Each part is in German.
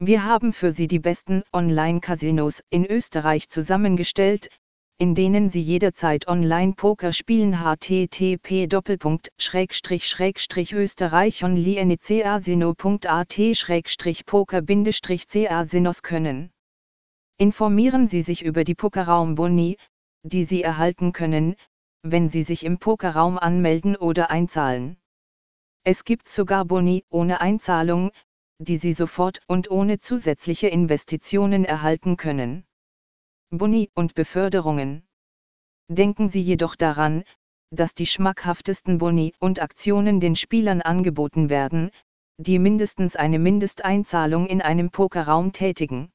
Wir haben für Sie die besten Online-Casinos in Österreich zusammengestellt, in denen Sie jederzeit Online-Poker spielen. http österreich poker casinos können. Informieren Sie sich über die Pokerraum Boni, die Sie erhalten können, wenn Sie sich im Pokerraum anmelden oder einzahlen. Es gibt sogar Boni ohne Einzahlung, die Sie sofort und ohne zusätzliche Investitionen erhalten können. Boni und Beförderungen. Denken Sie jedoch daran, dass die schmackhaftesten Boni und Aktionen den Spielern angeboten werden, die mindestens eine Mindesteinzahlung in einem Pokerraum tätigen.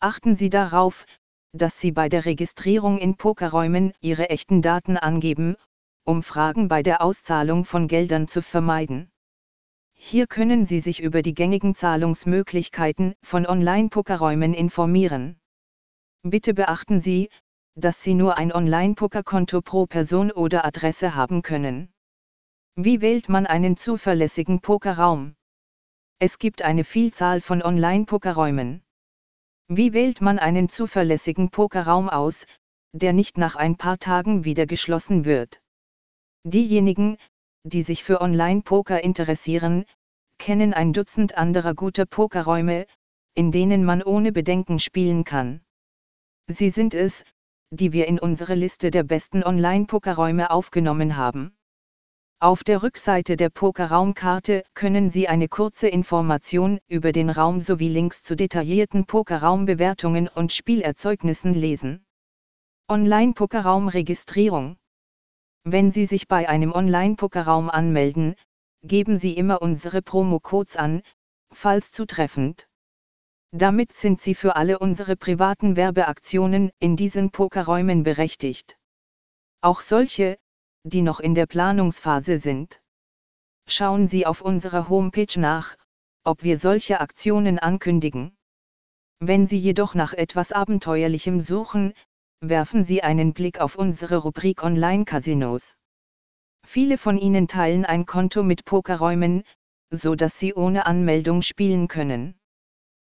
Achten Sie darauf, dass Sie bei der Registrierung in Pokerräumen Ihre echten Daten angeben, um Fragen bei der Auszahlung von Geldern zu vermeiden. Hier können Sie sich über die gängigen Zahlungsmöglichkeiten von Online-Pokerräumen informieren. Bitte beachten Sie, dass Sie nur ein Online-Pokerkonto pro Person oder Adresse haben können. Wie wählt man einen zuverlässigen Pokerraum? Es gibt eine Vielzahl von Online-Pokerräumen. Wie wählt man einen zuverlässigen Pokerraum aus, der nicht nach ein paar Tagen wieder geschlossen wird? Diejenigen, die sich für Online-Poker interessieren, kennen ein Dutzend anderer guter Pokerräume, in denen man ohne Bedenken spielen kann. Sie sind es, die wir in unsere Liste der besten Online-Pokerräume aufgenommen haben. Auf der Rückseite der Pokerraumkarte können Sie eine kurze Information über den Raum sowie Links zu detaillierten Pokerraumbewertungen und Spielerzeugnissen lesen. Online-Pokerraum-Registrierung wenn Sie sich bei einem Online-Pokerraum anmelden, geben Sie immer unsere Promo-Codes an, falls zutreffend. Damit sind Sie für alle unsere privaten Werbeaktionen in diesen Pokerräumen berechtigt. Auch solche, die noch in der Planungsphase sind. Schauen Sie auf unserer Homepage nach, ob wir solche Aktionen ankündigen. Wenn Sie jedoch nach etwas Abenteuerlichem suchen, werfen Sie einen Blick auf unsere Rubrik Online-Casinos. Viele von Ihnen teilen ein Konto mit Pokerräumen, so dass Sie ohne Anmeldung spielen können.